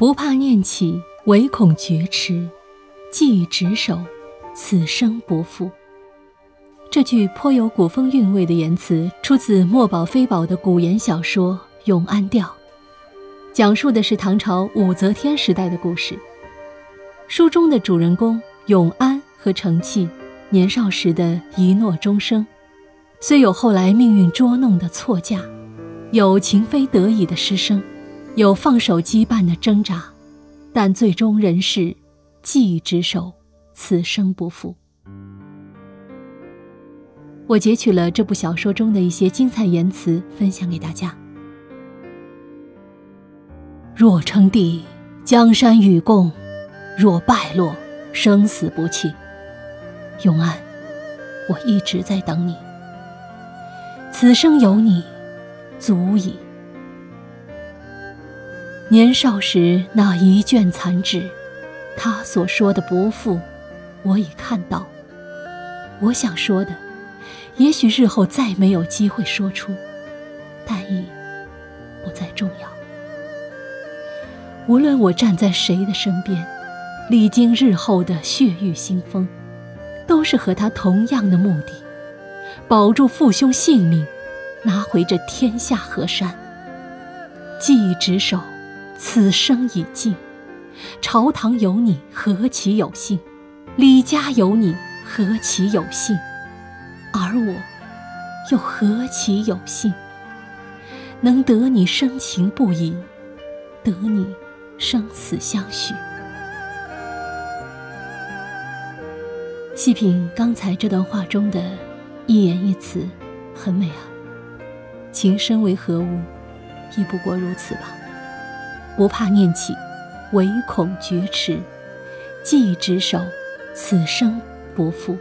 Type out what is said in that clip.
不怕念起，唯恐觉迟。既执手，此生不负。这句颇有古风韵味的言辞，出自墨宝非宝的古言小说《永安调》，讲述的是唐朝武则天时代的故事。书中的主人公永安和成器，年少时的一诺终生，虽有后来命运捉弄的错嫁，有情非得已的失声，有放手羁绊的挣扎，但最终仍是既执手，此生不负。我截取了这部小说中的一些精彩言辞，分享给大家。若称帝，江山与共；若败落，生死不弃。永安，我一直在等你。此生有你，足矣。年少时那一卷残纸，他所说的不负，我已看到。我想说的。也许日后再没有机会说出，但已不再重要。无论我站在谁的身边，历经日后的血雨腥风，都是和他同样的目的：保住父兄性命，拿回这天下河山。既执手，此生已尽。朝堂有你，何其有幸；李家有你，何其有幸。而我，又何其有幸，能得你深情不移，得你生死相许。细品刚才这段话中的一言一词，很美啊。情深为何物，亦不过如此吧。不怕念起，唯恐觉迟。既执手，此生不负。